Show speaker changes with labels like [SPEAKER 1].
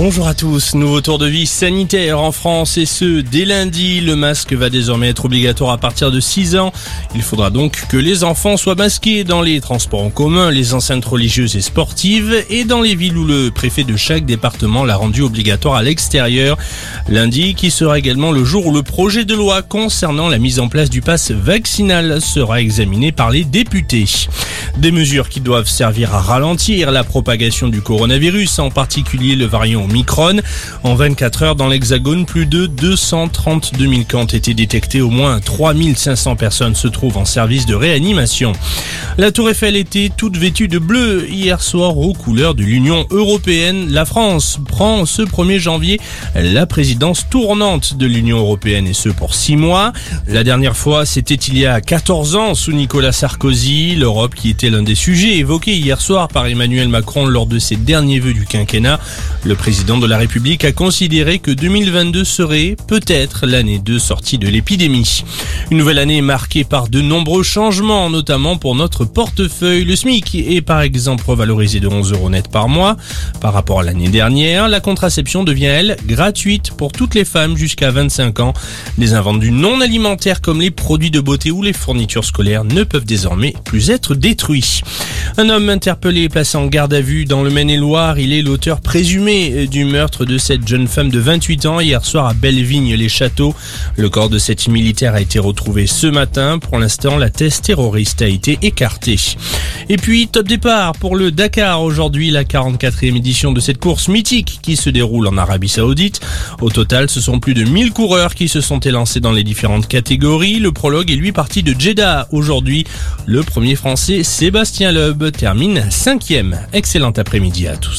[SPEAKER 1] Bonjour à tous. Nouveau tour de vie sanitaire en France et ce dès lundi. Le masque va désormais être obligatoire à partir de 6 ans. Il faudra donc que les enfants soient masqués dans les transports en commun, les enceintes religieuses et sportives et dans les villes où le préfet de chaque département l'a rendu obligatoire à l'extérieur. Lundi qui sera également le jour où le projet de loi concernant la mise en place du pass vaccinal sera examiné par les députés. Des mesures qui doivent servir à ralentir la propagation du coronavirus, en particulier le variant Omicron. En 24 heures dans l'Hexagone, plus de 232 000 cas ont été détectés. Au moins 3500 personnes se trouvent en service de réanimation. La Tour Eiffel était toute vêtue de bleu hier soir aux couleurs de l'Union européenne. La France prend ce 1er janvier la présidence tournante de l'Union européenne et ce pour 6 mois. La dernière fois, c'était il y a 14 ans sous Nicolas Sarkozy, l'Europe qui était l'un des sujets évoqués hier soir par Emmanuel Macron lors de ses derniers vœux du quinquennat. Le président de la République a considéré que 2022 serait peut-être l'année de sortie de l'épidémie. Une nouvelle année marquée par de nombreux changements, notamment pour notre portefeuille. Le SMIC est par exemple revalorisé de 11 euros net par mois. Par rapport à l'année dernière, la contraception devient, elle, gratuite pour toutes les femmes jusqu'à 25 ans. Les invendus non alimentaires comme les produits de beauté ou les fournitures scolaires ne peuvent désormais plus être détruits. Un homme interpellé et placé en garde à vue dans le Maine-et-Loire. Il est l'auteur présumé du meurtre de cette jeune femme de 28 ans hier soir à Bellevigne-les-Châteaux. Le corps de cette militaire a été retrouvé ce matin. Pour l'instant, la thèse terroriste a été écartée. Et puis, top départ pour le Dakar aujourd'hui, la 44e édition de cette course mythique qui se déroule en Arabie Saoudite. Au total, ce sont plus de 1000 coureurs qui se sont élancés dans les différentes catégories. Le prologue est lui parti de Jeddah aujourd'hui. Le premier français, Sébastien Loeb, termine cinquième. Excellent après-midi à tous.